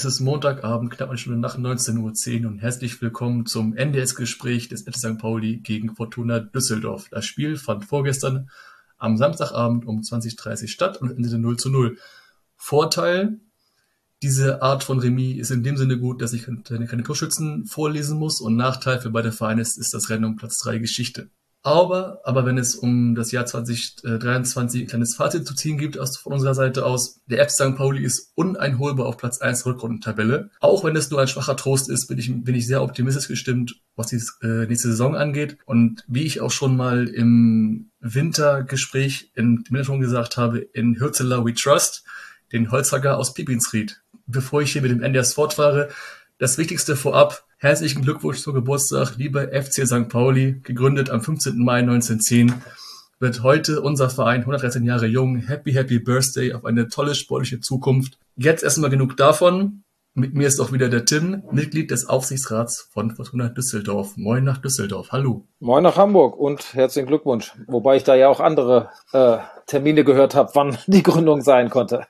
es ist Montagabend, knapp eine Stunde nach 19.10 Uhr und herzlich willkommen zum NDS-Gespräch des FC St. Pauli gegen Fortuna Düsseldorf. Das Spiel fand vorgestern am Samstagabend um 20.30 Uhr statt und endete 0 zu 0. Vorteil, diese Art von Remis ist in dem Sinne gut, dass ich keine, Torschützen vorlesen muss und Nachteil für beide Vereine ist, ist das Rennen um Platz 3 Geschichte. Aber, aber wenn es um das Jahr 2023 ein kleines Fazit zu ziehen gibt aus, von unserer Seite aus, der FC St. Pauli ist uneinholbar auf Platz 1 Rückrundentabelle. Auch wenn es nur ein schwacher Trost ist, bin ich, bin ich sehr optimistisch gestimmt, was die äh, nächste Saison angeht. Und wie ich auch schon mal im Wintergespräch in Management gesagt habe, in Hürzeler We Trust, den Holzhacker aus Pipinsried. Bevor ich hier mit dem NDS fortfahre, das Wichtigste vorab, herzlichen Glückwunsch zum Geburtstag, lieber FC St. Pauli, gegründet am 15. Mai 1910, wird heute unser Verein 113 Jahre jung. Happy, happy Birthday auf eine tolle sportliche Zukunft. Jetzt erstmal genug davon. Mit mir ist auch wieder der Tim, Mitglied des Aufsichtsrats von Fortuna Düsseldorf. Moin nach Düsseldorf. Hallo. Moin nach Hamburg und herzlichen Glückwunsch. Wobei ich da ja auch andere äh, Termine gehört habe, wann die Gründung sein konnte.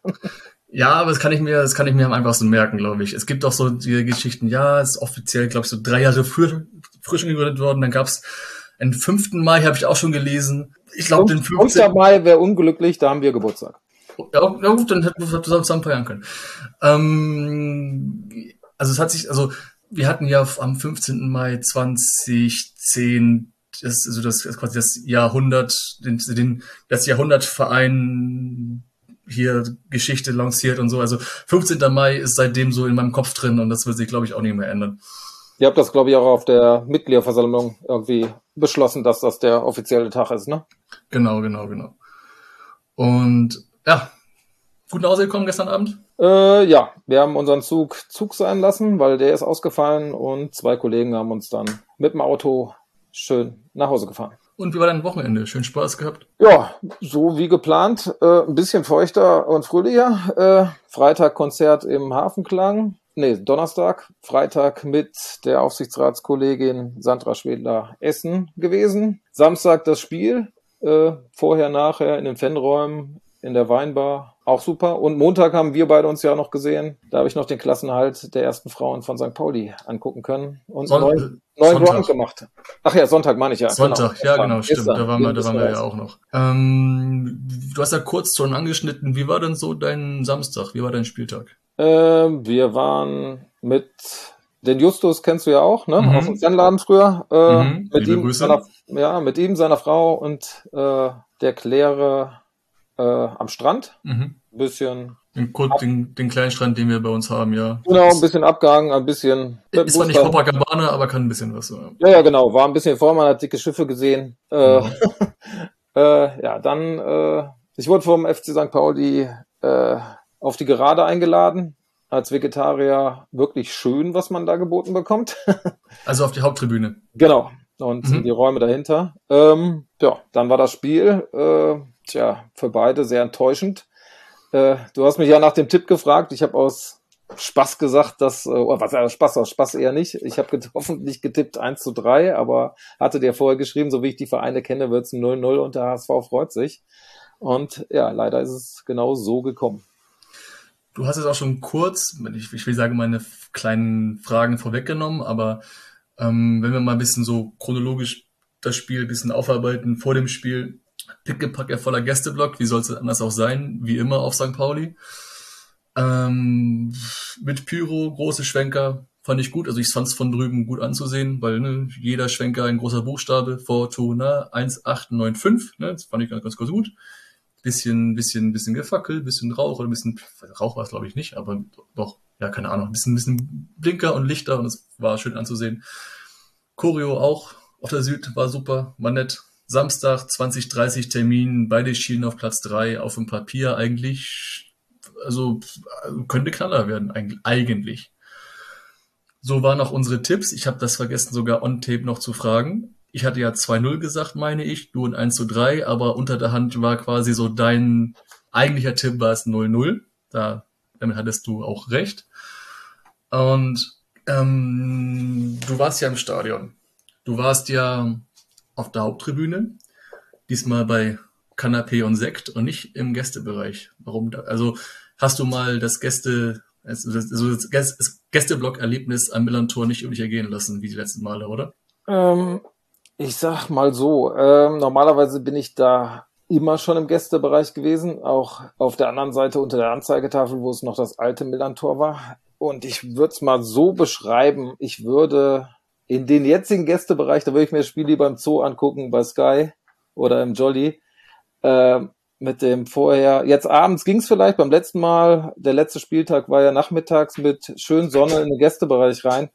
Ja, aber das kann ich mir, das kann ich mir am einfachsten merken, glaube ich. Es gibt auch so die Geschichten, ja, es ist offiziell, glaube ich, so drei Jahre früher, schon gegründet worden. Dann gab's einen 5. Mai, habe ich auch schon gelesen. Ich glaube, den 15. 5. Mai wäre unglücklich, da haben wir Geburtstag. Ja, ja gut, dann hätten wir zusammen feiern können. Ähm, also es hat sich, also wir hatten ja am 15. Mai 2010 das, also das quasi das Jahrhundert, den, den, das Jahrhundertverein hier Geschichte lanciert und so. Also 15. Mai ist seitdem so in meinem Kopf drin und das wird sich, glaube ich, auch nicht mehr ändern. Ihr habt das, glaube ich, auch auf der Mitgliederversammlung irgendwie beschlossen, dass das der offizielle Tag ist, ne? Genau, genau, genau. Und ja, gut nach Hause gekommen gestern Abend? Äh, ja, wir haben unseren Zug Zug sein lassen, weil der ist ausgefallen und zwei Kollegen haben uns dann mit dem Auto schön nach Hause gefahren. Und wie war dein Wochenende? Schön Spaß gehabt? Ja, so wie geplant. Äh, ein bisschen feuchter und fröhlicher. Äh, Freitag Konzert im Hafenklang. Nee, Donnerstag. Freitag mit der Aufsichtsratskollegin Sandra Schwedler Essen gewesen. Samstag das Spiel. Äh, vorher, nachher in den Fanräumen, in der Weinbar. Auch super. Und Montag haben wir beide uns ja noch gesehen. Da habe ich noch den Klassenhalt der ersten Frauen von St. Pauli angucken können. Und Son neun, neun Round gemacht. Ach ja, Sonntag meine ich ja. Sonntag, genau. ja genau, stimmt. Da waren wir, da waren wir ja auch noch. Ähm, du hast ja kurz schon angeschnitten. Wie war denn so dein Samstag? Wie war dein Spieltag? Äh, wir waren mit den Justus kennst du ja auch, ne? Mhm. Aus dem Fanladen früher. Äh, mhm. mit ihm, seiner, ja, mit ihm, seiner Frau und äh, der Claire äh, am Strand. Mhm bisschen. Den, den, den, kleinen Strand, den wir bei uns haben, ja. Genau, ein bisschen abgehangen, ein bisschen. Ist zwar nicht Copacabana, aber kann ein bisschen was. Ja, ja, ja genau. War ein bisschen vor, man hat dicke Schiffe gesehen. Äh, mhm. äh, ja, dann, äh, ich wurde vom FC St. Pauli äh, auf die Gerade eingeladen. Als Vegetarier wirklich schön, was man da geboten bekommt. also auf die Haupttribüne. Genau. Und mhm. die Räume dahinter. Ähm, ja, dann war das Spiel, äh, tja, für beide sehr enttäuschend. Äh, du hast mich ja nach dem Tipp gefragt. Ich habe aus Spaß gesagt, dass, äh, oh, was, äh, Spaß aus Spaß eher nicht. Ich habe hoffentlich getippt 1 zu 3, aber hatte dir vorher geschrieben, so wie ich die Vereine kenne, wird es 0-0 und der HSV freut sich. Und ja, leider ist es genau so gekommen. Du hast es auch schon kurz, ich, ich will sagen, meine kleinen Fragen vorweggenommen, aber ähm, wenn wir mal ein bisschen so chronologisch das Spiel ein bisschen aufarbeiten vor dem Spiel, pickepacke voller Gästeblock, wie soll es anders auch sein, wie immer auf St. Pauli. Ähm, mit Pyro, große Schwenker, fand ich gut. Also ich fand es von drüben gut anzusehen, weil ne, jeder Schwenker ein großer Buchstabe, Fortuna 1895, ne, das fand ich ganz, ganz, gut. Bisschen, bisschen, bisschen gefackelt, bisschen Rauch oder ein bisschen, Rauch war es glaube ich nicht, aber doch, ja, keine Ahnung, ein bisschen, bisschen Blinker und Lichter und es war schön anzusehen. Choreo auch auf der Süd war super, war nett. Samstag 2030 Termin, beide schienen auf Platz drei auf dem Papier eigentlich, also könnte Knaller werden eigentlich. So waren auch unsere Tipps. Ich habe das vergessen sogar on tape noch zu fragen. Ich hatte ja 2-0 gesagt, meine ich, du und 1 zu 3, aber unter der Hand war quasi so dein eigentlicher Tipp war es 0-0. Da, damit hattest du auch recht. Und Ähm, du warst ja im Stadion. Du warst ja auf der Haupttribüne, diesmal bei Kanapé und Sekt und nicht im Gästebereich. Warum? Da? Also hast du mal das Gäste, also das, also Gästeblock-Erlebnis am Millantor nicht über dich ergehen lassen, wie die letzten Male, oder? Ähm, ich sag mal so, ähm, normalerweise bin ich da immer schon im Gästebereich gewesen, auch auf der anderen Seite unter der Anzeigetafel, wo es noch das alte Millantor war. Und ich würde es mal so beschreiben, ich würde in den jetzigen Gästebereich, da würde ich mir das Spiel lieber im Zoo angucken, bei Sky oder im Jolly. Äh, mit dem vorher, jetzt abends ging es vielleicht, beim letzten Mal, der letzte Spieltag war ja nachmittags mit schön Sonne in den Gästebereich rein.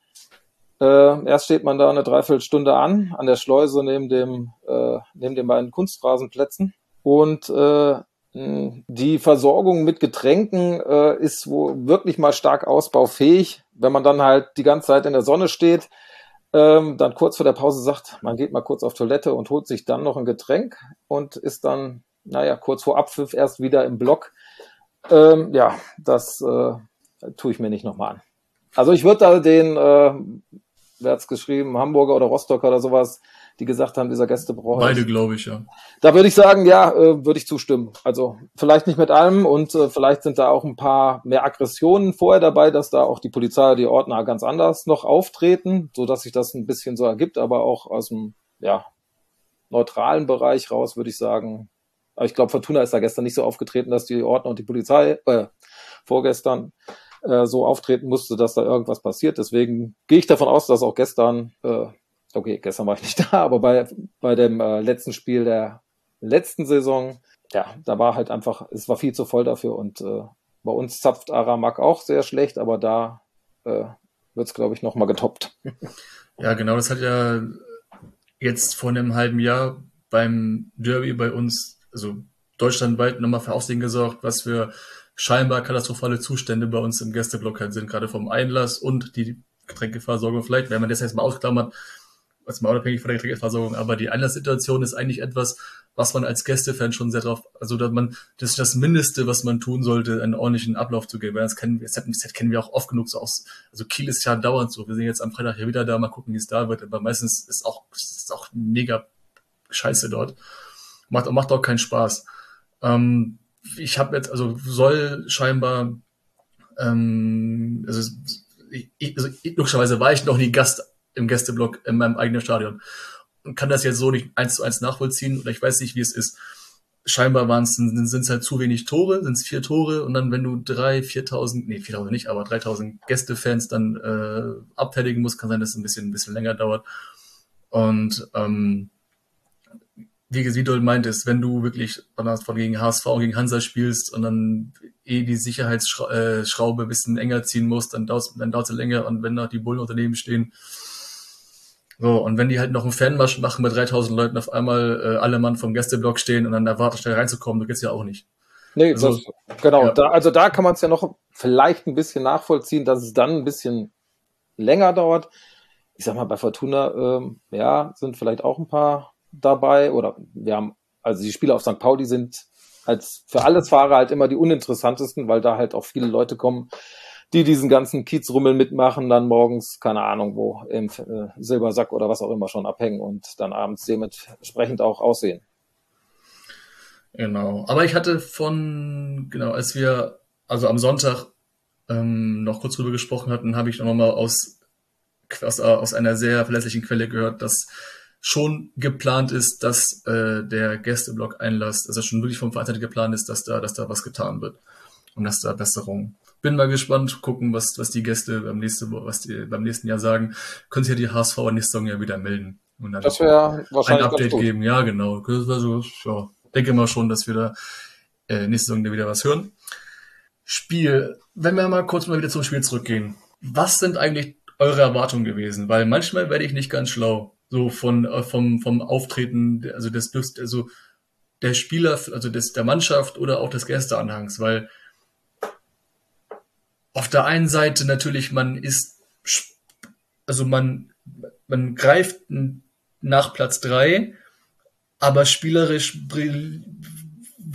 Äh, erst steht man da eine Dreiviertelstunde an, an der Schleuse neben dem, äh, neben den beiden Kunstrasenplätzen. Und äh, die Versorgung mit Getränken äh, ist wo wirklich mal stark ausbaufähig. Wenn man dann halt die ganze Zeit in der Sonne steht, ähm, dann kurz vor der Pause sagt, man geht mal kurz auf Toilette und holt sich dann noch ein Getränk und ist dann, naja, kurz vor Abpfiff erst wieder im Block. Ähm, ja, das äh, tue ich mir nicht nochmal an. Also ich würde da den, äh, wer hat's geschrieben, Hamburger oder Rostocker oder sowas, die gesagt haben, dieser Gästebrauch. Beide, glaube ich, ja. Da würde ich sagen, ja, äh, würde ich zustimmen. Also vielleicht nicht mit allem und äh, vielleicht sind da auch ein paar mehr Aggressionen vorher dabei, dass da auch die Polizei, die Ordner ganz anders noch auftreten, so dass sich das ein bisschen so ergibt, aber auch aus dem ja, neutralen Bereich raus würde ich sagen. Aber ich glaube, Fortuna ist da gestern nicht so aufgetreten, dass die Ordner und die Polizei äh, vorgestern äh, so auftreten musste, dass da irgendwas passiert. Deswegen gehe ich davon aus, dass auch gestern äh, okay, gestern war ich nicht da, aber bei, bei dem äh, letzten Spiel der letzten Saison, ja, da war halt einfach, es war viel zu voll dafür und äh, bei uns zapft Aramak auch sehr schlecht, aber da äh, wird es, glaube ich, nochmal getoppt. Ja, genau, das hat ja jetzt vor einem halben Jahr beim Derby bei uns, also deutschlandweit nochmal für Aussehen gesorgt, was für scheinbar katastrophale Zustände bei uns im Gästeblock halt sind, gerade vom Einlass und die Getränkeversorgung vielleicht, wenn man das jetzt mal ausklammert, was mal unabhängig von der Getränkeversorgung, aber die Einlasssituation ist eigentlich etwas, was man als Gästefan schon sehr drauf, also dass man, das ist das Mindeste, was man tun sollte, einen ordentlichen Ablauf zu geben. Das kennen wir, das kennen wir auch oft genug so aus. Also Kiel ist ja dauernd so. Wir sind jetzt am Freitag hier wieder da, mal gucken, wie es da wird. Aber meistens ist auch, ist auch mega scheiße dort. Macht, macht auch keinen Spaß. Ähm, ich habe jetzt, also soll scheinbar, ähm, also, ich, also logischerweise war ich noch nie Gast im Gästeblock in meinem eigenen Stadion und kann das jetzt so nicht eins zu eins nachvollziehen oder ich weiß nicht, wie es ist. Scheinbar waren es, sind es halt zu wenig Tore, sind es vier Tore und dann, wenn du drei, viertausend, nee, viertausend nicht, aber dreitausend Gästefans dann äh, abfertigen musst, kann sein, dass es ein bisschen, ein bisschen länger dauert. Und ähm, wie, wie du meintest, wenn du wirklich von gegen HSV und gegen Hansa spielst und dann eh die Sicherheitsschraube äh, ein bisschen enger ziehen musst, dann dauert es dann dauert's länger und wenn noch die Bullen unternehmen stehen, so, und wenn die halt noch einen Fanmarsch machen mit 3000 Leuten auf einmal äh, alle Mann vom Gästeblock stehen und dann erwartet schnell reinzukommen, du geht's ja auch nicht. Nee, also, das, genau. Ja. Da, also da kann man es ja noch vielleicht ein bisschen nachvollziehen, dass es dann ein bisschen länger dauert. Ich sag mal, bei Fortuna, ähm, ja, sind vielleicht auch ein paar dabei oder wir haben, also die Spiele auf St. Pauli sind als für alles Fahrer halt immer die uninteressantesten, weil da halt auch viele Leute kommen, die diesen ganzen Kiezrummel mitmachen, dann morgens, keine Ahnung wo, im äh, Silbersack oder was auch immer schon abhängen und dann abends dementsprechend auch aussehen. Genau. Aber ich hatte von, genau, als wir, also am Sonntag ähm, noch kurz drüber gesprochen hatten, habe ich noch mal aus, aus, aus einer sehr verlässlichen Quelle gehört, dass schon geplant ist, dass äh, der Gästeblock einlasst, also schon wirklich vom Verein geplant ist, dass da, dass da was getan wird und dass da Besserungen bin mal gespannt, gucken, was, was die Gäste beim nächsten, was die beim nächsten Jahr sagen. Können sich ja die HSV nächste Saison ja wieder melden. Und dann das wäre wahrscheinlich ein Update geben. Ja, genau. Das wäre so, ja, denke mal schon, dass wir da äh, nächste Saison wieder was hören. Spiel. Wenn wir mal kurz mal wieder zum Spiel zurückgehen. Was sind eigentlich eure Erwartungen gewesen? Weil manchmal werde ich nicht ganz schlau. So von, äh, vom, vom Auftreten, also des, also der Spieler, also des, der Mannschaft oder auch des Gästeanhangs, weil auf der einen Seite natürlich, man ist, also man, man greift nach Platz drei, aber spielerisch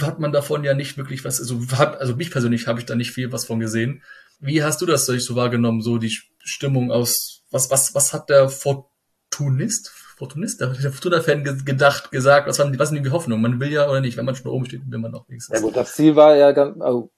hat man davon ja nicht wirklich was, also hat, also mich persönlich habe ich da nicht viel was von gesehen. Wie hast du das so wahrgenommen, so die Stimmung aus, was, was, was hat der Fortunist, Fortunist, der Fortuna-Fan gedacht, gesagt, was waren, was sind die Hoffnungen? Man will ja oder nicht, wenn man schon oben steht, will man auch wenigstens. Ja gut, das Ziel war ja ganz, also,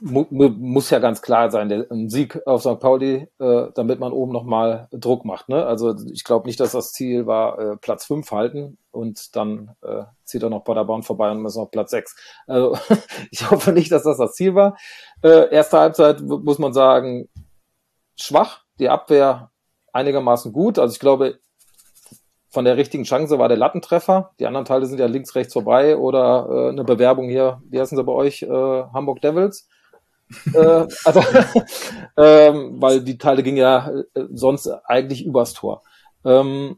mu muss ja ganz klar sein, der, ein Sieg auf St. Pauli, äh, damit man oben nochmal Druck macht. Ne? Also ich glaube nicht, dass das Ziel war, äh, Platz 5 halten und dann äh, zieht er noch Paderborn vorbei und ist noch Platz 6. Also ich hoffe nicht, dass das das Ziel war. Äh, erste Halbzeit muss man sagen, schwach, die Abwehr einigermaßen gut. Also ich glaube, von der richtigen Chance war der Lattentreffer. Die anderen Teile sind ja links, rechts vorbei oder äh, eine Bewerbung hier, wie heißen sie bei euch, äh, Hamburg Devils. äh, also, ähm, weil die Teile gingen ja äh, sonst eigentlich übers Tor. Ähm,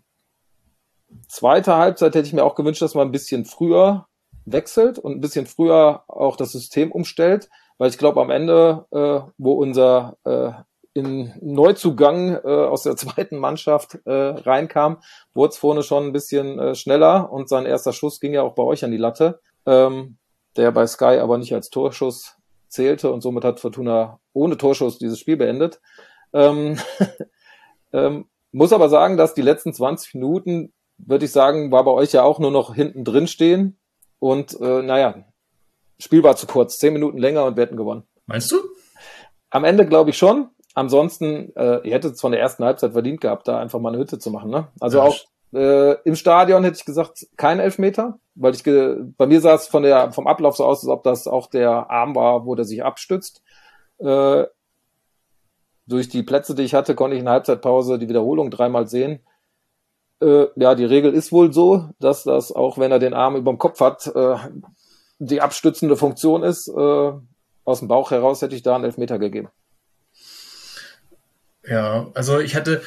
zweite Halbzeit hätte ich mir auch gewünscht, dass man ein bisschen früher wechselt und ein bisschen früher auch das System umstellt, weil ich glaube am Ende, äh, wo unser äh, in Neuzugang äh, aus der zweiten Mannschaft äh, reinkam, wurde es vorne schon ein bisschen äh, schneller und sein erster Schuss ging ja auch bei euch an die Latte, ähm, der bei Sky aber nicht als Torschuss zählte und somit hat Fortuna ohne Torschuss dieses Spiel beendet. Ähm, ähm, muss aber sagen, dass die letzten 20 Minuten, würde ich sagen, war bei euch ja auch nur noch hinten drin stehen und äh, naja, Spiel war zu kurz, zehn Minuten länger und wir hätten gewonnen. Meinst du? Am Ende glaube ich schon. Ansonsten, äh, ihr hättet es von der ersten Halbzeit verdient gehabt, da einfach mal eine Hütte zu machen. Ne? Also ja, auch äh, im Stadion hätte ich gesagt, kein Elfmeter, weil ich bei mir sah es von der vom Ablauf so aus, als ob das auch der Arm war, wo der sich abstützt. Äh, durch die Plätze, die ich hatte, konnte ich in der Halbzeitpause die Wiederholung dreimal sehen. Äh, ja, die Regel ist wohl so, dass das auch, wenn er den Arm über dem Kopf hat, äh, die abstützende Funktion ist. Äh, aus dem Bauch heraus hätte ich da einen Elfmeter gegeben. Ja, also ich hatte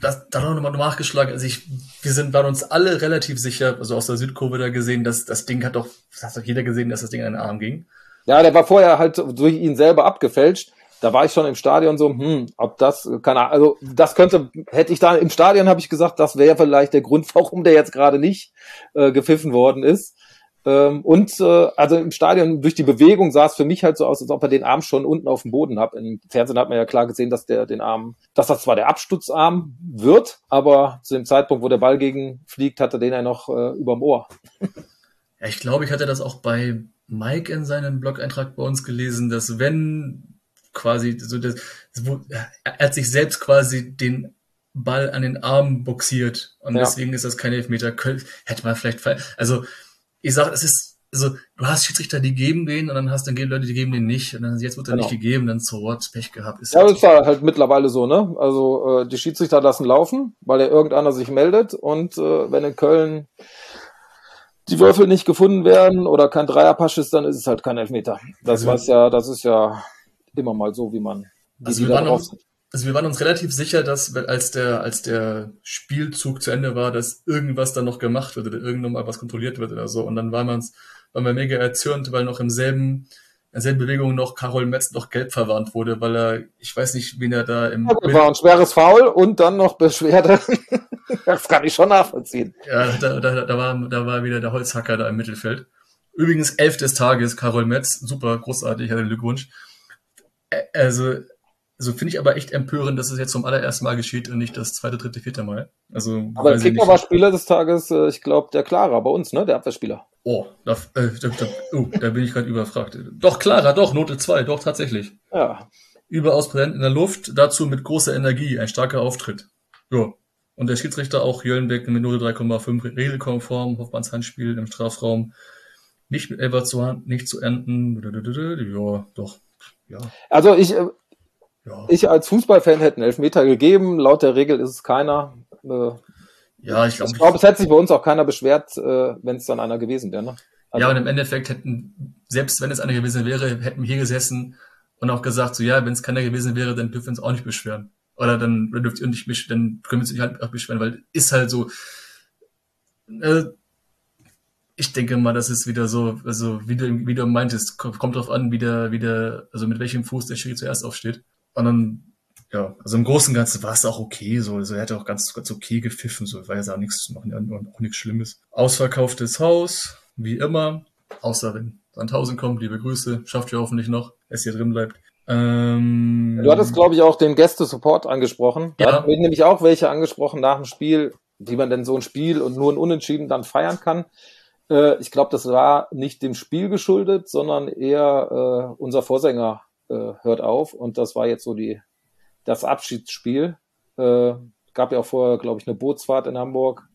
das, da noch mal nachgeschlagen. Also ich, wir sind, waren uns alle relativ sicher, also aus der Südkurve da gesehen, dass das Ding hat doch, das hat doch jeder gesehen, dass das Ding an den Arm ging. Ja, der war vorher halt durch ihn selber abgefälscht. Da war ich schon im Stadion so, hm, ob das, keine Ahnung, also das könnte, hätte ich da im Stadion habe ich gesagt, das wäre vielleicht der Grund, warum der jetzt gerade nicht äh, gepfiffen worden ist. Ähm, und äh, also im Stadion durch die Bewegung sah es für mich halt so aus, als ob er den Arm schon unten auf dem Boden hat. Im Fernsehen hat man ja klar gesehen, dass der den Arm, dass das zwar der Abstutzarm wird, aber zu dem Zeitpunkt, wo der Ball gegen fliegt, hat er den ja noch äh, überm Ohr. Ja, ich glaube, ich hatte das auch bei Mike in seinem Blog-Eintrag bei uns gelesen, dass wenn quasi so das, wo, er hat sich selbst quasi den Ball an den Arm boxiert und ja. deswegen ist das kein Elfmeter. Hätte man vielleicht, also ich sag, es ist, also du hast Schiedsrichter, die geben den und dann hast dann Leute, die geben den nicht und dann jetzt wird er genau. nicht gegeben, dann so what, Pech gehabt. Ist ja, halt das ist ja halt mittlerweile so, ne? Also äh, die Schiedsrichter lassen laufen, weil er irgendeiner sich meldet und äh, wenn in Köln die Würfel nicht gefunden werden oder kein Dreierpasch ist, dann ist es halt kein Elfmeter. Das also, weiß ja, das ist ja immer mal so, wie man also wir waren, uns, also wir waren uns relativ sicher, dass als der, als der Spielzug zu Ende war, dass irgendwas da noch gemacht wird oder irgendwann mal was kontrolliert wird oder so. Und dann waren wir uns, waren wir mega erzürnt, weil noch im selben, in derselben Bewegung noch Karol Metz noch gelb verwarnt wurde, weil er, ich weiß nicht, wen er da im. Ja, war ein schweres Foul und dann noch Beschwerde. das kann ich schon nachvollziehen. Ja, da, da, da, war, da war wieder der Holzhacker da im Mittelfeld. Übrigens elf des Tages, Karol Metz, super, großartig, herzlichen Glückwunsch. Also, also finde ich aber echt empörend, dass es jetzt zum allerersten Mal geschieht und nicht das zweite, dritte, vierte Mal. Also, aber der Kicker war Spieler des Tages, äh, ich glaube, der Clara bei uns, ne? Der Abwehrspieler. Oh, da, äh, da, da, oh, da bin ich gerade überfragt. Doch, Clara, doch, Note 2, doch, tatsächlich. Ja. Überaus präsent in der Luft, dazu mit großer Energie, ein starker Auftritt. Ja. Und der Schiedsrichter auch Jöllenbeck mit Note 3,5, regelkonform, Hoffmanns Handspiel im Strafraum. Nicht mit Elfer zu Hand, nicht zu enden. Ja, doch. Ja. Also ich, äh, ja. Ich als Fußballfan hätte einen Elfmeter gegeben. Laut der Regel ist es keiner. Äh, ja, ich glaube. Ich glaube, es hätte sich bei uns auch keiner beschwert, äh, wenn es dann einer gewesen wäre. Ne? Also, ja, und im Endeffekt hätten, selbst wenn es einer gewesen wäre, hätten wir hier gesessen und auch gesagt, so ja, wenn es keiner gewesen wäre, dann dürfen wir uns auch nicht beschweren. Oder dann dürft ihr nicht beschweren, dann können wir uns halt auch beschweren, weil ist halt so. Äh, ich denke mal, das ist wieder so, also wie du, wie du meintest, kommt drauf an, wie der, wie der, also mit welchem Fuß der Schiri zuerst aufsteht. Und dann, ja, also im Großen und Ganzen war es auch okay, so, also er hätte auch ganz, ganz okay gepfiffen, so, war ja auch nichts, noch, auch nichts Schlimmes. Ausverkauftes Haus, wie immer, außer wenn Sandhausen kommt, liebe Grüße, schafft ihr hoffentlich noch, es hier drin bleibt. Ähm, du hattest, glaube ich, auch den Gäste-Support angesprochen. Da ja. hatten wir nämlich auch welche angesprochen nach dem Spiel, wie man denn so ein Spiel und nur ein Unentschieden dann feiern kann. Äh, ich glaube, das war nicht dem Spiel geschuldet, sondern eher äh, unser Vorsänger äh, hört auf. Und das war jetzt so die, das Abschiedsspiel. Äh, gab ja auch vorher, glaube ich, eine Bootsfahrt in Hamburg,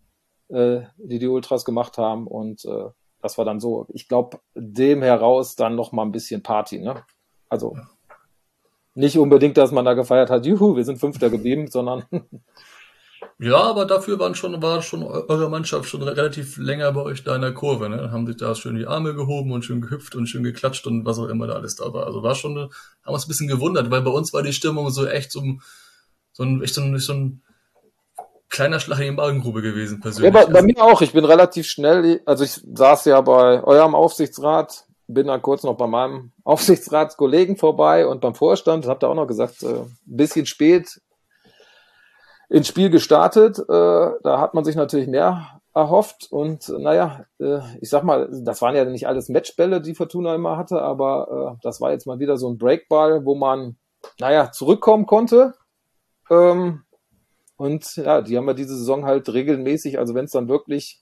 äh, die die Ultras gemacht haben. Und äh, das war dann so, ich glaube, dem heraus dann noch mal ein bisschen Party. Ne? Also nicht unbedingt, dass man da gefeiert hat, juhu, wir sind Fünfter geblieben, sondern Ja, aber dafür waren schon, war schon eure Mannschaft schon relativ länger bei euch da in der Kurve, ne? Haben sich da schön die Arme gehoben und schön gehüpft und schön geklatscht und was auch immer da alles da war. Also war schon, haben uns ein bisschen gewundert, weil bei uns war die Stimmung so echt so, so ein, echt so ein, so ein kleiner Schlag in die Magengrube gewesen, persönlich. Ja, bei, bei mir auch. Ich bin relativ schnell, also ich saß ja bei eurem Aufsichtsrat, bin dann kurz noch bei meinem Aufsichtsratskollegen vorbei und beim Vorstand, hab da auch noch gesagt, äh, ein bisschen spät ins Spiel gestartet. Äh, da hat man sich natürlich mehr erhofft und naja, äh, ich sag mal, das waren ja nicht alles Matchbälle, die Fortuna immer hatte, aber äh, das war jetzt mal wieder so ein Breakball, wo man, naja, zurückkommen konnte. Ähm, und ja, die haben wir diese Saison halt regelmäßig, also wenn es dann wirklich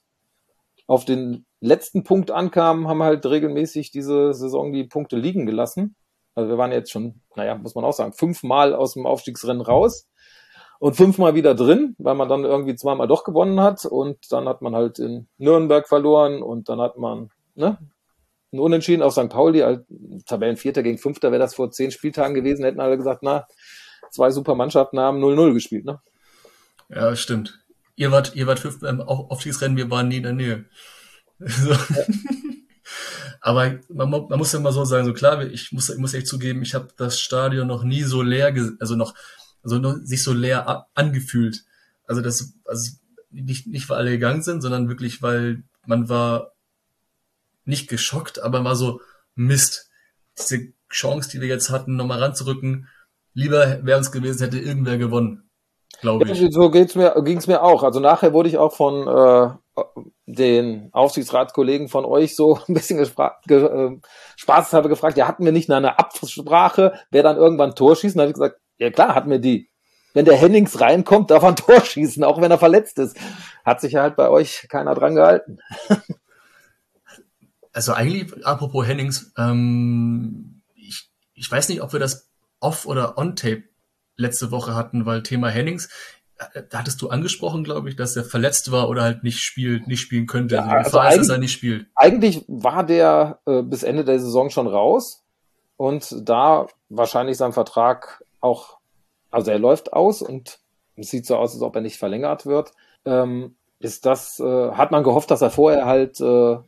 auf den letzten Punkt ankam, haben wir halt regelmäßig diese Saison die Punkte liegen gelassen. Also wir waren jetzt schon, naja, muss man auch sagen, fünfmal aus dem Aufstiegsrennen raus und fünfmal wieder drin, weil man dann irgendwie zweimal doch gewonnen hat und dann hat man halt in Nürnberg verloren und dann hat man ne, ein Unentschieden auf St. Pauli, als Tabellenvierter gegen Fünfter wäre das vor zehn Spieltagen gewesen, hätten alle gesagt, na, zwei super Mannschaften haben 0-0 gespielt, ne? Ja, stimmt. Ihr wart, ihr wart fünf beim Aufstiegsrennen, wir waren nie in der Nähe. So. Ja. Aber man, man, muss ja mal so sagen, so klar, ich muss, ich muss echt zugeben, ich habe das Stadion noch nie so leer, also noch also sich so leer angefühlt. Also das, also nicht, nicht weil alle gegangen sind, sondern wirklich, weil man war nicht geschockt, aber war so Mist. Diese Chance, die wir jetzt hatten, nochmal ranzurücken, lieber wäre uns gewesen, hätte irgendwer gewonnen, glaube ich. so geht's mir, ging's mir auch. Also nachher wurde ich auch von äh, den Aufsichtsratskollegen von euch so ein bisschen ge, äh, spaßeshalber gefragt, ja, hatten wir nicht eine Absprache, wer dann irgendwann Tor schießen? Da habe ich gesagt, ja klar, hatten wir die. Wenn der Hennings reinkommt, darf er ein Tor schießen, auch wenn er verletzt ist. Hat sich ja halt bei euch keiner dran gehalten. Also eigentlich, apropos Hennings, ähm, ich, ich weiß nicht, ob wir das off oder on tape letzte Woche hatten, weil Thema Hennings, äh, da hattest du angesprochen, glaube ich, dass er verletzt war oder halt nicht spielt, nicht spielen könnte. Ja, also, also ist, dass er nicht spielt. Eigentlich war der äh, bis Ende der Saison schon raus und da wahrscheinlich sein Vertrag auch, also er läuft aus und es sieht so aus, als ob er nicht verlängert wird. Ähm, ist das, äh, hat man gehofft, dass er vorher halt äh,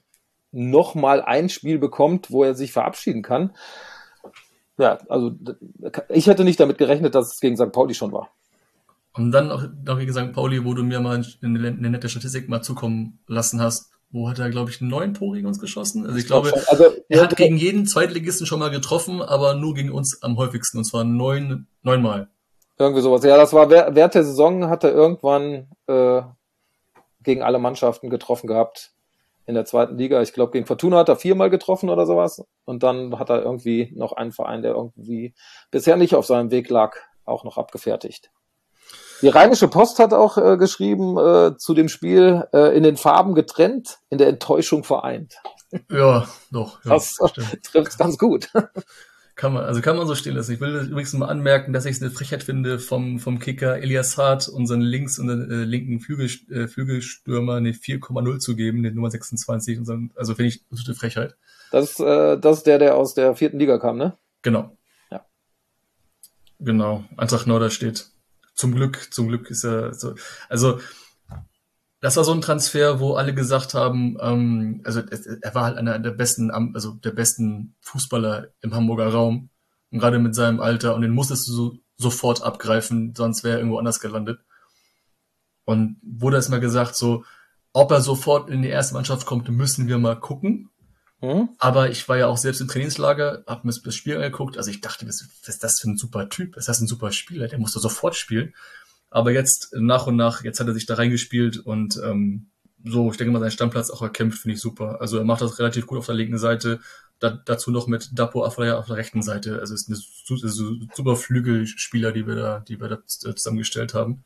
noch mal ein Spiel bekommt, wo er sich verabschieden kann. Ja, also ich hätte nicht damit gerechnet, dass es gegen St. Pauli schon war. Und dann noch, noch gegen St. Pauli, wo du mir mal eine, eine nette Statistik mal zukommen lassen hast, wo hat er, glaube ich, neun Tore gegen uns geschossen? Also ich, glaube, glaub also, er hat gegen jeden Zweitligisten schon mal getroffen, aber nur gegen uns am häufigsten, und zwar neun, neunmal. Irgendwie sowas. Ja, das war während der Saison hat er irgendwann äh, gegen alle Mannschaften getroffen gehabt in der zweiten Liga. Ich glaube, gegen Fortuna hat er viermal getroffen oder sowas. Und dann hat er irgendwie noch einen Verein, der irgendwie bisher nicht auf seinem Weg lag, auch noch abgefertigt. Die Rheinische Post hat auch äh, geschrieben äh, zu dem Spiel äh, in den Farben getrennt, in der Enttäuschung vereint. Ja, doch. Ja, das trifft ganz gut. Kann man, also kann man so stehen lassen. Ich will übrigens mal anmerken, dass ich es eine Frechheit finde vom, vom Kicker Elias Hart, unseren links und äh, linken Flügel, äh, Flügelstürmer eine 4,0 zu geben, den Nummer 26. Unseren, also finde ich eine Frechheit. Das, äh, das ist der, der aus der vierten Liga kam, ne? Genau. Ja. Genau. Eintracht Norder steht. Zum Glück, zum Glück ist er so. Also das war so ein Transfer, wo alle gesagt haben, ähm, also er war halt einer der besten, also der besten Fußballer im Hamburger Raum. Und gerade mit seinem Alter und den musstest du so, sofort abgreifen, sonst wäre er irgendwo anders gelandet. Und wurde erstmal gesagt, so, ob er sofort in die erste Mannschaft kommt, müssen wir mal gucken. Mhm. Aber ich war ja auch selbst im Trainingslager, habe mir das Spiel angeguckt. Also ich dachte, was ist das für ein super Typ? Ist das ein super Spieler? Der musste sofort spielen. Aber jetzt nach und nach, jetzt hat er sich da reingespielt und ähm, so, ich denke mal, seinen Stammplatz auch erkämpft, finde ich super. Also er macht das relativ gut auf der linken Seite, da, dazu noch mit Dapo Aflaya auf der rechten Seite. Also es ist eine super Flügelspieler, die wir da, die wir da zusammengestellt haben.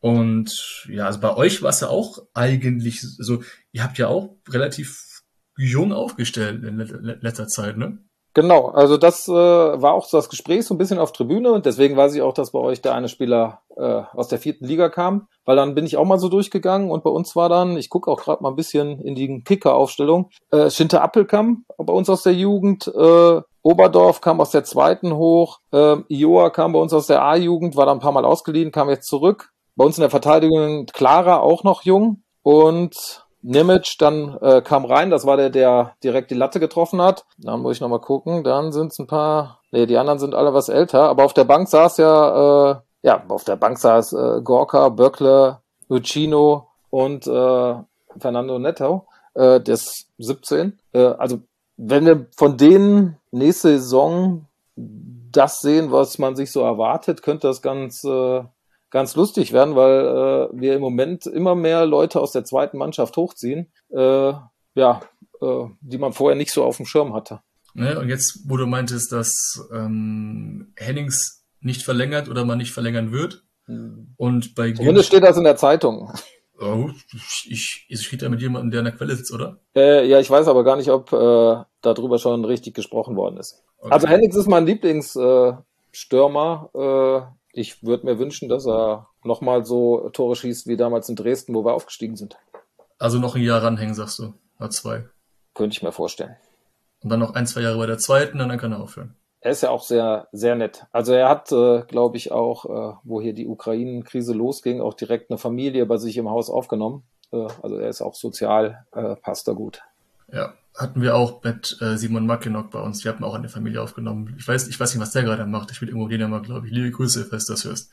Und ja, also bei euch war es ja auch eigentlich so, ihr habt ja auch relativ jung aufgestellt in letzter Zeit, ne? Genau, also das äh, war auch so das Gespräch so ein bisschen auf Tribüne und deswegen weiß ich auch, dass bei euch der eine Spieler äh, aus der vierten Liga kam, weil dann bin ich auch mal so durchgegangen und bei uns war dann, ich gucke auch gerade mal ein bisschen in die Kicker-Aufstellung, äh, Schinter Appel kam bei uns aus der Jugend, äh, Oberdorf kam aus der zweiten hoch, äh, Ioa kam bei uns aus der A-Jugend, war dann ein paar Mal ausgeliehen, kam jetzt zurück. Bei uns in der Verteidigung Clara auch noch jung und Nimic dann äh, kam rein, das war der, der direkt die Latte getroffen hat. Dann muss ich nochmal gucken, dann sind es ein paar, nee, die anderen sind alle was älter, aber auf der Bank saß ja, äh, ja, auf der Bank saß äh, Gorka, Böckle, Lucino und äh, Fernando Netto, äh, der ist 17. Äh, also wenn wir von denen nächste Saison das sehen, was man sich so erwartet, könnte das ganz äh, ganz lustig werden, weil äh, wir im Moment immer mehr Leute aus der zweiten Mannschaft hochziehen, äh, ja, äh, die man vorher nicht so auf dem Schirm hatte. Ne, und jetzt, wo du meintest, dass ähm, Hennings nicht verlängert oder man nicht verlängern wird. Hm. Und bei Zumindest steht das in der Zeitung. Oh, ich, ich rede da mit jemandem, der in der Quelle sitzt, oder? Äh, ja, ich weiß aber gar nicht, ob äh, darüber schon richtig gesprochen worden ist. Okay. Also Hennings ist mein Lieblingsstürmer. Äh, ich würde mir wünschen, dass er nochmal so Tore schießt wie damals in Dresden, wo wir aufgestiegen sind. Also noch ein Jahr ranhängen, sagst du? Oder zwei? Könnte ich mir vorstellen. Und dann noch ein, zwei Jahre bei der zweiten und dann kann er aufhören. Er ist ja auch sehr, sehr nett. Also er hat, äh, glaube ich, auch, äh, wo hier die Ukraine-Krise losging, auch direkt eine Familie bei sich im Haus aufgenommen. Äh, also er ist auch sozial, äh, passt da gut. Ja, hatten wir auch mit äh, Simon Mackenock bei uns. Wir hatten auch eine Familie aufgenommen. Ich weiß, ich weiß nicht, was der gerade macht. Ich will irgendwo den mal, glaube ich. Liebe Grüße, falls du das hörst.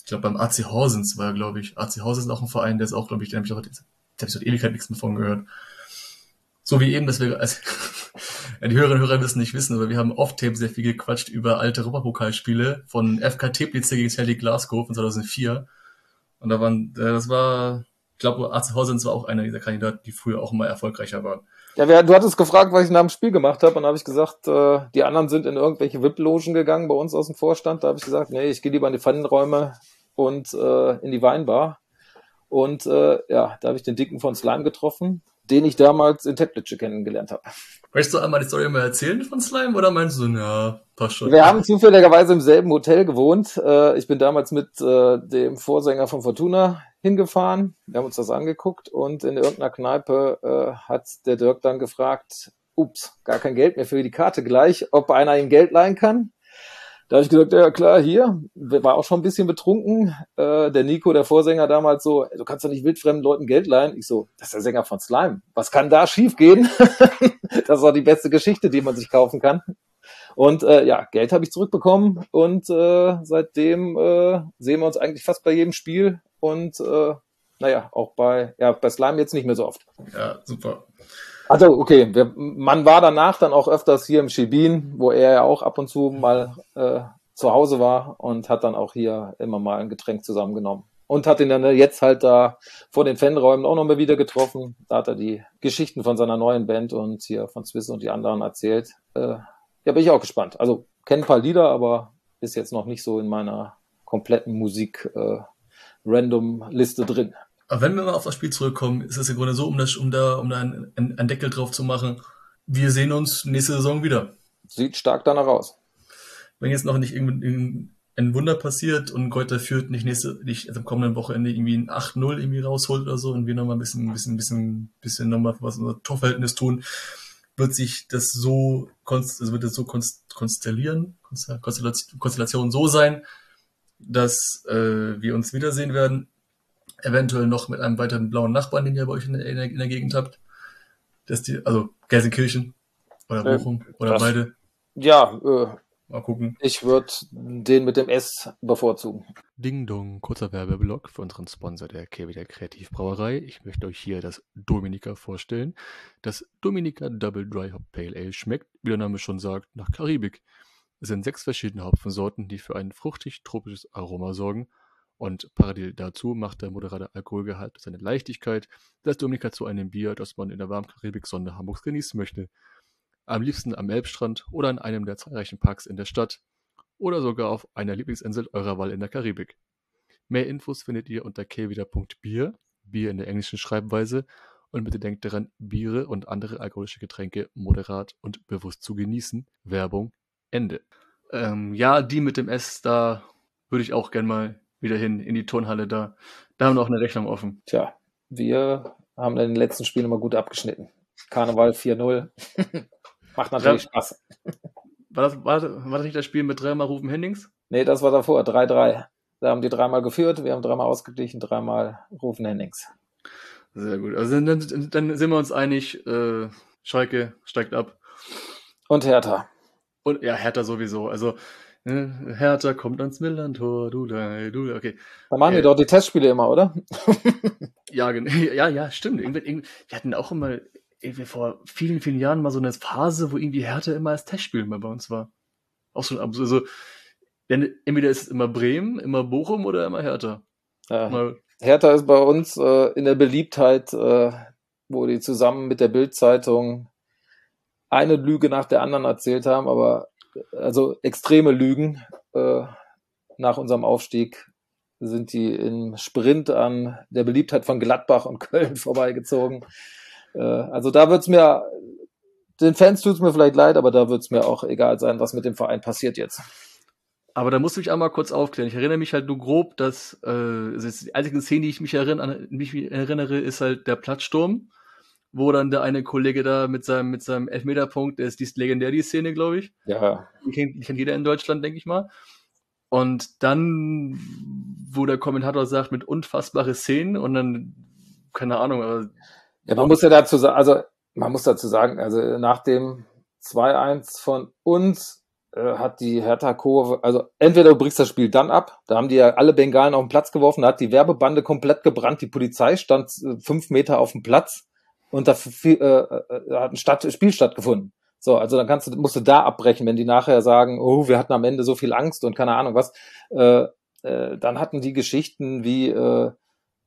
Ich glaube, beim AC Horsens war er, glaube ich. AC Horsens auch ein Verein, der ist auch, glaube ich, der habe ich auch, der habe ich Ewigkeit nichts mehr von gehört. So wie eben, dass wir, also, ja, die Hörerinnen und Hörer müssen nicht wissen, aber wir haben oft-tape sehr viel gequatscht über alte Europapokalspiele von FK Teplitz gegen Celtic Glasgow von 2004. Und da waren, äh, das war, ich glaube, AC Horsens war auch einer dieser Kandidaten, die früher auch mal erfolgreicher waren. Ja, du hattest gefragt, was ich nach dem Spiel gemacht habe, und dann habe ich gesagt, äh, die anderen sind in irgendwelche VIP-Logen gegangen bei uns aus dem Vorstand. Da habe ich gesagt, nee, ich gehe lieber in die Pfannenräume und äh, in die Weinbar. Und äh, ja, da habe ich den Dicken von Slime getroffen, den ich damals in Teplitz kennengelernt habe. Möchtest du einmal die Story mal erzählen von Slime oder meinst du, ja, passt schon? Wir haben zufälligerweise im selben Hotel gewohnt. Äh, ich bin damals mit äh, dem Vorsänger von Fortuna hingefahren. Wir haben uns das angeguckt und in irgendeiner Kneipe äh, hat der Dirk dann gefragt, ups, gar kein Geld mehr für die Karte gleich, ob einer ihm Geld leihen kann. Da habe ich gesagt, ja klar, hier, war auch schon ein bisschen betrunken. Äh, der Nico, der Vorsänger damals so, du kannst doch nicht wildfremden Leuten Geld leihen. Ich so, das ist der Sänger von Slime. Was kann da schiefgehen? das ist auch die beste Geschichte, die man sich kaufen kann. Und äh, ja, Geld habe ich zurückbekommen und äh, seitdem äh, sehen wir uns eigentlich fast bei jedem Spiel und äh, naja, auch bei, ja, bei Slime jetzt nicht mehr so oft. Ja, super. Also, okay, wir, man war danach dann auch öfters hier im Schibin, wo er ja auch ab und zu mal äh, zu Hause war und hat dann auch hier immer mal ein Getränk zusammengenommen. Und hat ihn dann jetzt halt da vor den Fanräumen auch nochmal wieder getroffen. Da hat er die Geschichten von seiner neuen Band und hier von Swiss und die anderen erzählt. Äh, ja, bin ich auch gespannt. Also, kenne ein paar Lieder, aber ist jetzt noch nicht so in meiner kompletten Musik äh, Random-Liste drin. Aber wenn wir mal auf das Spiel zurückkommen, ist es im Grunde so, um, das, um da, um da einen, einen Deckel drauf zu machen, wir sehen uns nächste Saison wieder. Sieht stark danach aus. Wenn jetzt noch nicht irgendwie ein Wunder passiert und Geuter führt nicht nächste, nicht also am kommenden Wochenende irgendwie ein 8-0 irgendwie rausholt oder so und wir nochmal ein bisschen, ein bisschen, ein bisschen, bisschen nochmal was unser Torverhältnis tun, wird sich das so, also wird das so konstellieren, Konstellation so sein, dass äh, wir uns wiedersehen werden. Eventuell noch mit einem weiteren blauen Nachbarn, den ihr bei euch in der, in der, in der Gegend habt. Dass die, also Gelsenkirchen oder äh, Bochum äh, oder das, beide. Ja, äh, mal gucken. Ich würde den mit dem S bevorzugen. Ding Dong, kurzer Werbeblock für unseren Sponsor der Kehrwieder Kreativbrauerei. Ich möchte euch hier das Dominica vorstellen. Das Dominica Double Dry Hop Pale Ale schmeckt, wie der Name schon sagt, nach Karibik. Es sind sechs verschiedene Hopfensorten, die für ein fruchtig-tropisches Aroma sorgen. Und parallel dazu macht der moderate Alkoholgehalt seine Leichtigkeit das Dominika zu einem Bier, das man in der warmen Karibik-Sonne Hamburgs genießen möchte. am liebsten am Elbstrand oder in einem der zahlreichen Parks in der Stadt oder sogar auf einer Lieblingsinsel eurer Wahl in der Karibik. Mehr Infos findet ihr unter kweder.bier, Bier in der englischen Schreibweise, und bitte denkt daran, Biere und andere alkoholische Getränke moderat und bewusst zu genießen. Werbung Ende. Ähm, ja, die mit dem S, da würde ich auch gern mal wieder hin, in die Turnhalle da. Da haben wir noch eine Rechnung offen. Tja, wir haben in den letzten Spielen immer gut abgeschnitten. Karneval 4-0. Macht natürlich ja. Spaß. War das, war, war das nicht das Spiel mit dreimal Rufen Hennings? Nee, das war davor, 3-3. Da haben die dreimal geführt, wir haben dreimal ausgeglichen, dreimal Rufen Hennings. Sehr gut. Also dann, dann sind wir uns einig, äh, Schalke steigt ab. Und Hertha. Und ja, Hertha sowieso. Also ne, Hertha kommt ans Millantor, du, du, okay. Da machen äh, die doch die Testspiele immer, oder? ja, ja, ja, stimmt. Irgendwie, wir hatten auch immer irgendwie vor vielen, vielen Jahren mal so eine Phase, wo irgendwie Hertha immer als Testspiel bei uns war. Auch so, also, entweder ist es immer Bremen, immer Bochum oder immer Hertha. Ja. Mal, Hertha ist bei uns äh, in der Beliebtheit, äh, wo die zusammen mit der Bildzeitung eine Lüge nach der anderen erzählt haben, aber also extreme Lügen. Äh, nach unserem Aufstieg sind die im Sprint an der Beliebtheit von Gladbach und Köln vorbeigezogen. Äh, also da wird's mir, den Fans tut's mir vielleicht leid, aber da wird's mir auch egal sein, was mit dem Verein passiert jetzt. Aber da musst du mich einmal kurz aufklären. Ich erinnere mich halt nur grob, dass äh, die einzige Szene, die ich mich, erinnere, mich erinnere, ist halt der Platzsturm, wo dann der eine Kollege da mit seinem mit seinem Elfmeterpunkt, der ist die legendär die Szene, glaube ich. Ja. Die kennt, die kennt jeder in Deutschland, denke ich mal. Und dann, wo der Kommentator sagt, mit unfassbare Szenen und dann keine Ahnung. Aber ja, man muss ja dazu sagen, also man muss dazu sagen, also nach dem 2-1 von uns äh, hat die Hertha-Kurve, also entweder du brichst das Spiel dann ab, da haben die ja alle Bengalen auf den Platz geworfen, da hat die Werbebande komplett gebrannt, die Polizei stand äh, fünf Meter auf dem Platz und da äh, äh, hat ein Stadt, Spiel stattgefunden. So, also dann kannst du, musst du da abbrechen, wenn die nachher sagen, oh, wir hatten am Ende so viel Angst und keine Ahnung was. Äh, äh, dann hatten die Geschichten wie äh,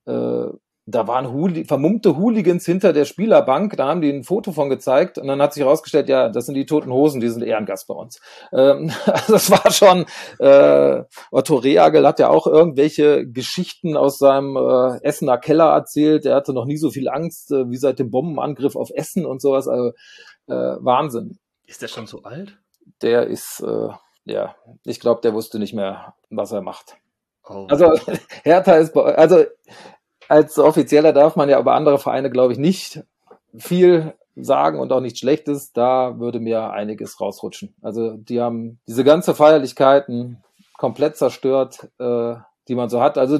äh, da waren Hooli vermummte Hooligans hinter der Spielerbank, da haben die ein Foto von gezeigt und dann hat sich herausgestellt, ja, das sind die Toten Hosen, die sind Ehrengast bei uns. Ähm, also das war schon, äh, Otto Rehagel hat ja auch irgendwelche Geschichten aus seinem äh, Essener Keller erzählt, er hatte noch nie so viel Angst äh, wie seit dem Bombenangriff auf Essen und sowas, also äh, Wahnsinn. Ist der schon so alt? Der ist, äh, ja, ich glaube, der wusste nicht mehr, was er macht. Oh. Also Hertha ist, bei, also als Offizieller darf man ja über andere Vereine, glaube ich, nicht viel sagen und auch nichts Schlechtes. Da würde mir einiges rausrutschen. Also die haben diese ganze Feierlichkeiten komplett zerstört, äh, die man so hat. Also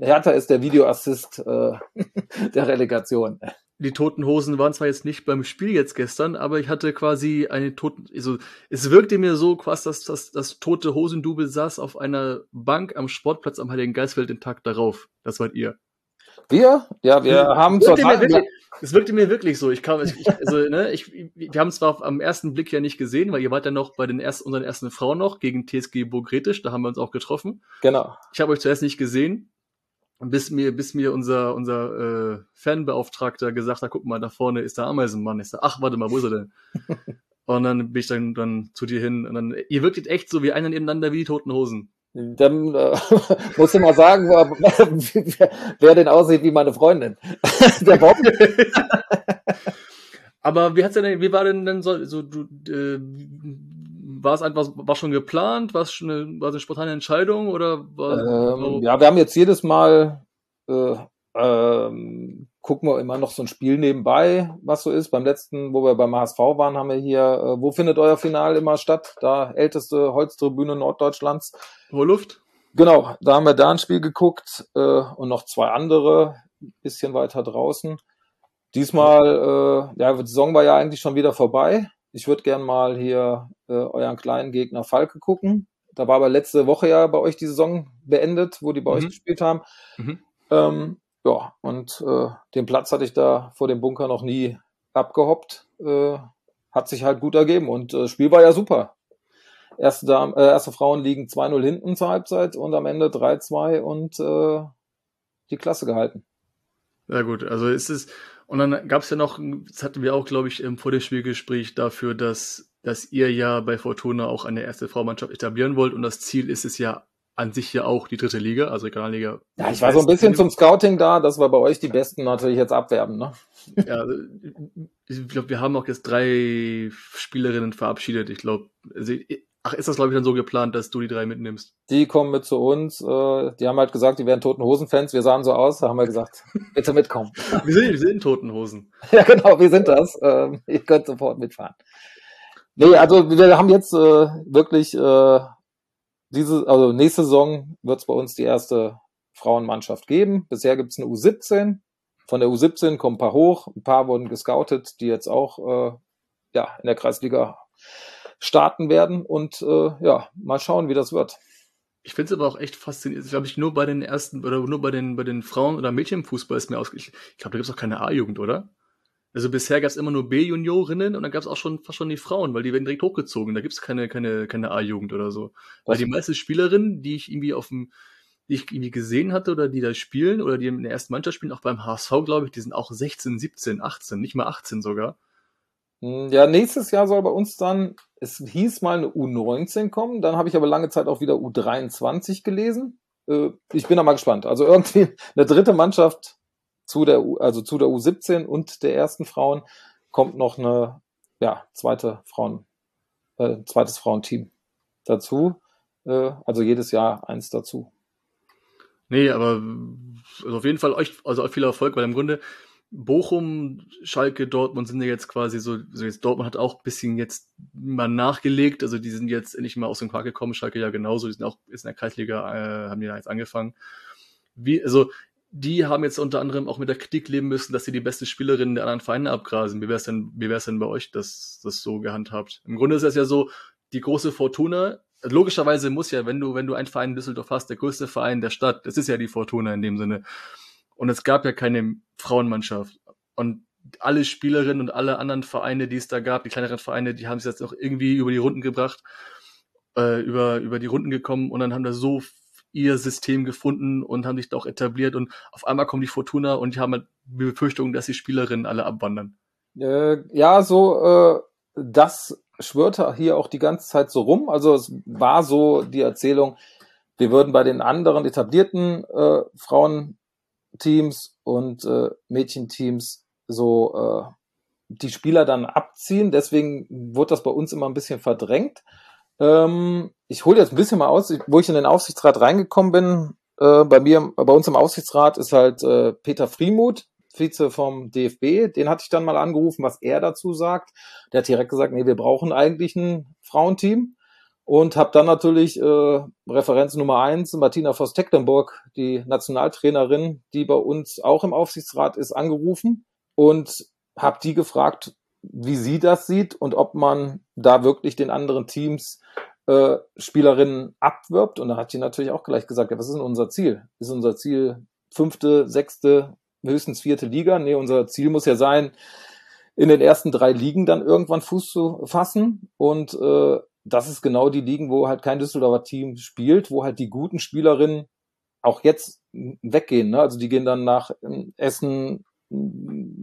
Hertha ist der Videoassist äh, der Relegation. Die toten Hosen waren zwar jetzt nicht beim Spiel jetzt gestern, aber ich hatte quasi eine toten, also es wirkte mir so quasi, dass das, das tote Hosendubel saß auf einer Bank am Sportplatz am Heiligen Geistfeld den Tag darauf. Das wart ihr. Wir? Ja, wir es haben zur wirklich, Es wirkte mir wirklich so. Ich kam, ich, also, ne, ich, wir haben es zwar am ersten Blick ja nicht gesehen, weil ihr wart ja noch bei den ersten, unseren ersten Frauen noch gegen TSG Burgretisch, da haben wir uns auch getroffen. Genau. Ich habe euch zuerst nicht gesehen, bis mir, bis mir unser, unser äh, Fanbeauftragter gesagt hat, guck mal, da vorne ist der Ameisenmann. Ich sag, ach, warte mal, wo ist er denn? und dann bin ich dann, dann zu dir hin und dann, ihr wirktet echt so wie einer nebeneinander wie die toten Hosen. Dann äh, musst du mal sagen, wer, wer denn aussieht wie meine Freundin. Der Bob. Aber wie hat's denn, wie war denn denn so, so du, äh, war es einfach, war schon geplant, war es schon eine, war es eine spontane Entscheidung oder war, ähm, so? Ja, wir haben jetzt jedes Mal äh, ähm, gucken wir immer noch so ein Spiel nebenbei, was so ist. Beim letzten, wo wir beim HSV waren, haben wir hier, äh, wo findet euer Final immer statt? Da älteste Holztribüne Norddeutschlands. Hohe Luft? Genau, da haben wir da ein Spiel geguckt äh, und noch zwei andere, bisschen weiter draußen. Diesmal, äh, ja, die Saison war ja eigentlich schon wieder vorbei. Ich würde gern mal hier äh, euren kleinen Gegner Falke gucken. Da war aber letzte Woche ja bei euch die Saison beendet, wo die bei mhm. euch gespielt haben. Mhm. Ähm, ja, und äh, den Platz hatte ich da vor dem Bunker noch nie abgehoppt. Äh, hat sich halt gut ergeben und äh, Spiel war ja super. Erste, Dame, äh, erste Frauen liegen 2-0 hinten zur Halbzeit und am Ende 3-2 und äh, die Klasse gehalten. Ja gut, also ist es Und dann gab es ja noch, das hatten wir auch, glaube ich, vor dem Spielgespräch dafür, dass, dass ihr ja bei Fortuna auch eine erste Frauenmannschaft etablieren wollt und das Ziel ist es ja an sich ja auch die dritte Liga, also Regionalliga. Ja, ich war so ein bisschen zum Scouting da, dass wir bei euch die Besten natürlich jetzt abwerben, ne? Ja, also, ich glaube, wir haben auch jetzt drei Spielerinnen verabschiedet. Ich glaube, also, ach, ist das glaube ich dann so geplant, dass du die drei mitnimmst? Die kommen mit zu uns. Äh, die haben halt gesagt, die wären Toten Hosen-Fans. Wir sahen so aus, da haben wir gesagt, bitte mitkommen. wir sind, wir sind Toten Hosen. ja, genau, wir sind das. Ähm, ihr könnt sofort mitfahren. Nee, also wir haben jetzt äh, wirklich äh, diese, also nächste Saison wird es bei uns die erste Frauenmannschaft geben. Bisher gibt es eine U17. Von der U17 kommen ein paar hoch, ein paar wurden gescoutet, die jetzt auch äh, ja, in der Kreisliga starten werden. Und äh, ja, mal schauen, wie das wird. Ich finde es aber auch echt faszinierend. Ich glaube, ich nur bei den ersten oder nur bei den, bei den Frauen- oder Mädchenfußball ist mir aus. Ich, ich glaube, da gibt es auch keine A-Jugend, oder? Also bisher gab es immer nur B-Juniorinnen und dann gab es auch schon fast schon die Frauen, weil die werden direkt hochgezogen. Da gibt es keine, keine, keine A-Jugend oder so. Weil die meisten Spielerinnen, die ich irgendwie auf dem, die ich irgendwie gesehen hatte oder die da spielen oder die in der ersten Mannschaft spielen, auch beim HSV, glaube ich, die sind auch 16, 17, 18, nicht mal 18 sogar. Hm, ja, nächstes Jahr soll bei uns dann, es hieß mal eine U19 kommen, dann habe ich aber lange Zeit auch wieder U23 gelesen. Äh, ich bin da mal gespannt. Also irgendwie eine dritte Mannschaft zu der, U, also zu der U17 und der ersten Frauen kommt noch eine, ja, zweite Frauen, äh, zweites Frauenteam dazu. Äh, also jedes Jahr eins dazu. Nee, aber also auf jeden Fall euch, also euch viel Erfolg, weil im Grunde Bochum, Schalke, Dortmund sind ja jetzt quasi so, also jetzt Dortmund hat auch ein bisschen jetzt mal nachgelegt, also die sind jetzt endlich mal aus dem Quark gekommen, Schalke ja genauso, die sind auch ist in der Kreisliga, äh, haben die da jetzt angefangen. Wie, also die haben jetzt unter anderem auch mit der Kritik leben müssen, dass sie die beste Spielerin der anderen Vereine abgrasen. Wie wäre es denn, wie wär's denn bei euch, dass das so gehandhabt? Im Grunde ist es ja so, die große Fortuna, logischerweise muss ja, wenn du, wenn du einen Verein in Düsseldorf hast, der größte Verein der Stadt, das ist ja die Fortuna in dem Sinne. Und es gab ja keine Frauenmannschaft. Und alle Spielerinnen und alle anderen Vereine, die es da gab, die kleineren Vereine, die haben es jetzt auch irgendwie über die Runden gebracht, äh, über, über die Runden gekommen und dann haben da so ihr System gefunden und haben sich da auch etabliert und auf einmal kommt die Fortuna und die haben halt die Befürchtung, dass die Spielerinnen alle abwandern. Äh, ja, so äh, das schwörte hier auch die ganze Zeit so rum. Also es war so die Erzählung, wir würden bei den anderen etablierten äh, Frauenteams und äh, Mädchenteams so äh, die Spieler dann abziehen. Deswegen wurde das bei uns immer ein bisschen verdrängt. Ähm, ich hole jetzt ein bisschen mal aus, wo ich in den Aufsichtsrat reingekommen bin. Äh, bei mir, bei uns im Aufsichtsrat ist halt äh, Peter Friemuth, Vize vom DFB. Den hatte ich dann mal angerufen, was er dazu sagt. Der hat direkt gesagt, nee, wir brauchen eigentlich ein Frauenteam. Und habe dann natürlich äh, Referenz Nummer eins, Martina Voss-Tecklenburg, die Nationaltrainerin, die bei uns auch im Aufsichtsrat ist, angerufen und habe die gefragt, wie sie das sieht und ob man da wirklich den anderen Teams äh, Spielerinnen abwirbt. Und da hat sie natürlich auch gleich gesagt, ja, was ist denn unser Ziel? Ist unser Ziel fünfte, sechste, höchstens vierte Liga? Nee, unser Ziel muss ja sein, in den ersten drei Ligen dann irgendwann Fuß zu fassen. Und äh, das ist genau die Ligen, wo halt kein Düsseldorfer Team spielt, wo halt die guten Spielerinnen auch jetzt weggehen. Ne? Also die gehen dann nach ähm, Essen,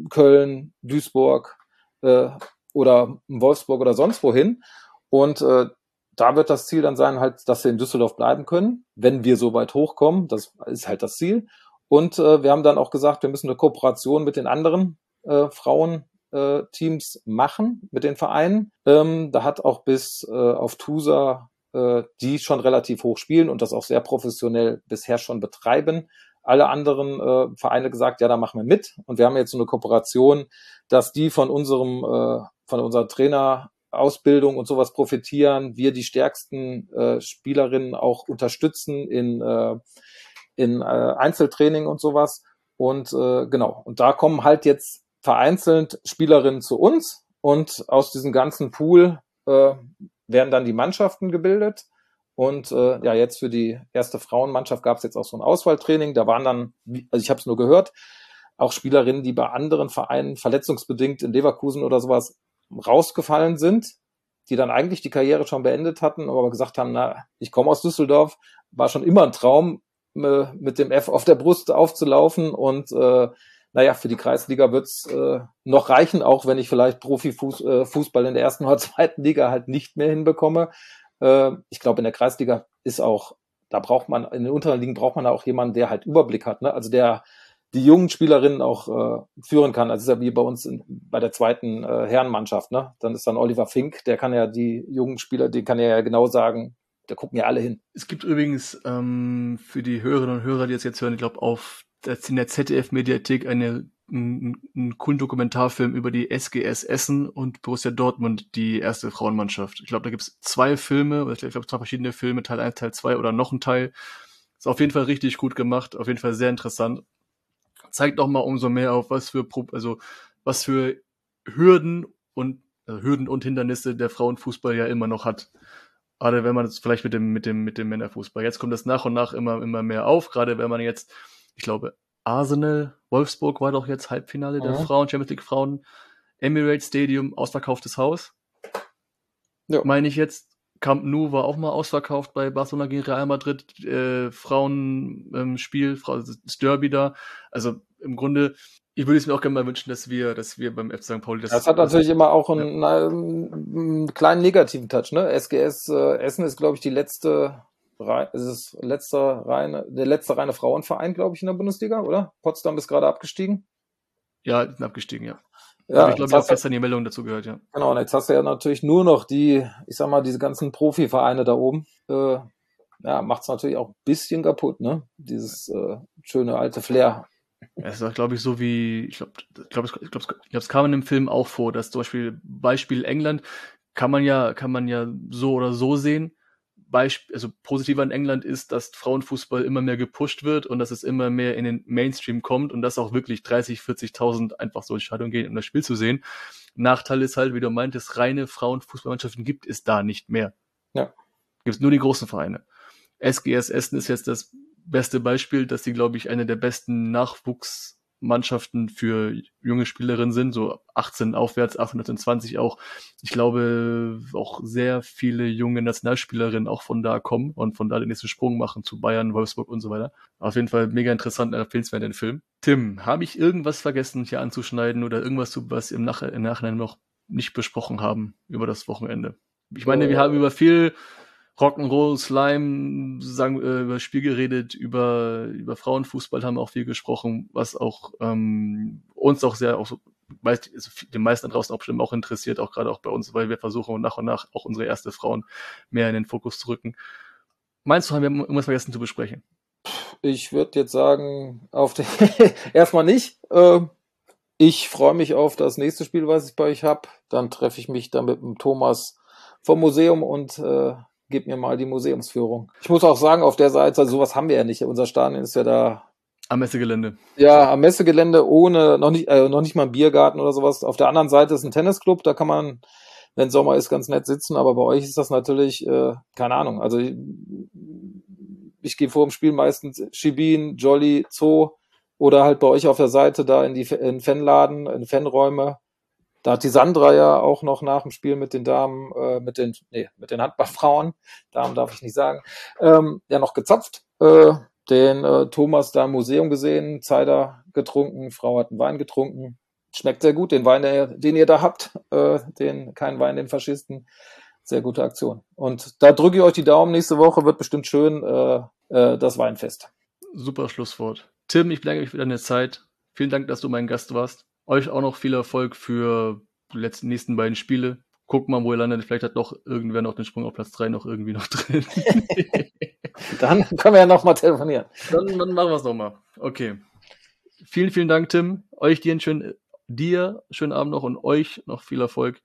Köln, Duisburg, äh, oder Wolfsburg oder sonst wohin. Und äh, da wird das Ziel dann sein, halt, dass wir in Düsseldorf bleiben können, wenn wir so weit hochkommen. Das ist halt das Ziel. Und äh, wir haben dann auch gesagt, wir müssen eine Kooperation mit den anderen äh, Frauenteams äh, machen, mit den Vereinen. Ähm, da hat auch bis äh, auf TUSA, äh, die schon relativ hoch spielen und das auch sehr professionell bisher schon betreiben, alle anderen äh, Vereine gesagt, ja, da machen wir mit. Und wir haben jetzt so eine Kooperation, dass die von unserem, äh, von unserer Trainerausbildung und sowas profitieren, wir die stärksten äh, Spielerinnen auch unterstützen in, äh, in äh, Einzeltraining und sowas. Und äh, genau, und da kommen halt jetzt vereinzelt Spielerinnen zu uns und aus diesem ganzen Pool äh, werden dann die Mannschaften gebildet. Und äh, ja, jetzt für die erste Frauenmannschaft gab es jetzt auch so ein Auswahltraining. Da waren dann, also ich habe es nur gehört, auch Spielerinnen, die bei anderen Vereinen verletzungsbedingt in Leverkusen oder sowas rausgefallen sind, die dann eigentlich die Karriere schon beendet hatten, aber gesagt haben, na, ich komme aus Düsseldorf, war schon immer ein Traum, äh, mit dem F auf der Brust aufzulaufen und äh, naja, für die Kreisliga wird's äh, noch reichen, auch wenn ich vielleicht Profifußball äh, in der ersten oder zweiten Liga halt nicht mehr hinbekomme. Äh, ich glaube, in der Kreisliga ist auch, da braucht man, in den unteren Ligen braucht man auch jemanden, der halt Überblick hat, ne? also der die jungen Spielerinnen auch äh, führen kann. Also ist ja wie bei uns in, bei der zweiten äh, Herrenmannschaft. Ne? Dann ist dann Oliver Fink, der kann ja die jungen Spieler, den kann er ja genau sagen, da gucken ja alle hin. Es gibt übrigens ähm, für die Hörerinnen und Hörer, die es jetzt hören, ich glaube, auf in der ZDF-Mediathek eine einen coolen Dokumentarfilm über die SGS Essen und Borussia Dortmund, die erste Frauenmannschaft. Ich glaube, da gibt es zwei Filme, ich glaube zwei verschiedene Filme, Teil 1, Teil 2 oder noch ein Teil. Ist auf jeden Fall richtig gut gemacht, auf jeden Fall sehr interessant. Zeigt auch mal umso mehr auf, was für, also, was für Hürden und, also Hürden und Hindernisse der Frauenfußball ja immer noch hat. Gerade wenn man es vielleicht mit dem, mit dem, mit dem Männerfußball. Jetzt kommt das nach und nach immer, immer mehr auf, gerade wenn man jetzt, ich glaube, Arsenal, Wolfsburg war doch jetzt Halbfinale mhm. der Frauen, Champions League Frauen, Emirates Stadium, ausverkauftes Haus. Ja. Meine ich jetzt. Camp Nou war auch mal ausverkauft bei Barcelona gegen Real Madrid, äh, Frauenspiel, ähm, Frau, das Derby da. Also im Grunde, ich würde es mir auch gerne mal wünschen, dass wir, dass wir beim FC St. Pauli das. Das hat natürlich immer auch einen, ja. einen, einen kleinen negativen Touch, ne? SGS äh, Essen ist, glaube ich, die letzte es ist letzter reine, der letzte reine Frauenverein, glaube ich, in der Bundesliga, oder? Potsdam ist gerade abgestiegen. Ja, sind abgestiegen, ja. Ja, ich glaube, ich habe gestern die Meldung dazu gehört, ja. Genau, und jetzt hast du ja natürlich nur noch die, ich sag mal, diese ganzen Profivereine da oben. Äh, ja, macht es natürlich auch ein bisschen kaputt, ne? Dieses äh, schöne alte Flair. Es war, glaube ich, so wie, ich glaube, ich glaube, ich glaube, glaub, es kam in dem Film auch vor, dass zum Beispiel Beispiel England kann man ja, kann man ja so oder so sehen Beispiel, also positiver in England ist, dass Frauenfußball immer mehr gepusht wird und dass es immer mehr in den Mainstream kommt und dass auch wirklich 30, 40.000 einfach so in Stadion gehen, um das Spiel zu sehen. Nachteil ist halt, wie du meintest, reine Frauenfußballmannschaften gibt es da nicht mehr. Ja. Gibt es nur die großen Vereine. SGS Essen ist jetzt das beste Beispiel, dass sie, glaube ich, eine der besten Nachwuchs Mannschaften für junge Spielerinnen sind, so 18 aufwärts, 820 auch. Ich glaube, auch sehr viele junge Nationalspielerinnen auch von da kommen und von da den nächsten Sprung machen zu Bayern, Wolfsburg und so weiter. Auf jeden Fall mega interessant, empfehlenswert den Film. Tim, habe ich irgendwas vergessen hier anzuschneiden oder irgendwas, was im, Nach im Nachhinein noch nicht besprochen haben über das Wochenende? Ich meine, wir haben über viel Rock'n'Roll, Slime, sagen, äh, über Spiel geredet, über, über Frauenfußball haben wir auch viel gesprochen, was auch ähm, uns auch sehr, auch so, meist, also den meisten draußen auch bestimmt auch interessiert, auch gerade auch bei uns, weil wir versuchen nach und nach auch unsere erste Frauen mehr in den Fokus zu rücken. Meinst du, haben wir irgendwas vergessen zu besprechen? Ich würde jetzt sagen, auf den erstmal nicht. Äh, ich freue mich auf das nächste Spiel, was ich bei euch habe. Dann treffe ich mich da mit dem Thomas vom Museum und äh, gib mir mal die Museumsführung. Ich muss auch sagen, auf der Seite, also sowas haben wir ja nicht. Unser Stadion ist ja da. Am Messegelände. Ja, am Messegelände ohne, noch nicht, äh, noch nicht mal ein Biergarten oder sowas. Auf der anderen Seite ist ein Tennisclub, da kann man, wenn Sommer ist, ganz nett sitzen, aber bei euch ist das natürlich, äh, keine Ahnung. Also ich, ich gehe vor dem Spiel meistens Schibin, Jolly, Zoo oder halt bei euch auf der Seite da in die in Fanladen, in Fanräume da hat die Sandra ja auch noch nach dem Spiel mit den Damen, äh, mit den, nee, mit den Handballfrauen, Damen darf ich nicht sagen, ähm, ja noch gezapft, äh, den äh, Thomas da im Museum gesehen, Cider getrunken, Frau hat einen Wein getrunken. Schmeckt sehr gut, den Wein, den ihr da habt, äh, den kein Wein, den Faschisten. Sehr gute Aktion. Und da drücke ich euch die Daumen. Nächste Woche wird bestimmt schön äh, äh, das Weinfest. Super Schlusswort. Tim, ich bedanke mich für deine Zeit. Vielen Dank, dass du mein Gast warst. Euch auch noch viel Erfolg für die letzten, nächsten beiden Spiele. Guckt mal, wo ihr landet. Vielleicht hat doch irgendwer noch den Sprung auf Platz 3 noch irgendwie noch drin. dann können wir ja nochmal telefonieren. Dann, dann machen wir es nochmal. Okay. Vielen, vielen Dank, Tim. Euch dir einen schönen, dir schönen Abend noch und euch noch viel Erfolg.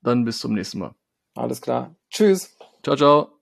Dann bis zum nächsten Mal. Alles klar. Tschüss. Ciao, ciao.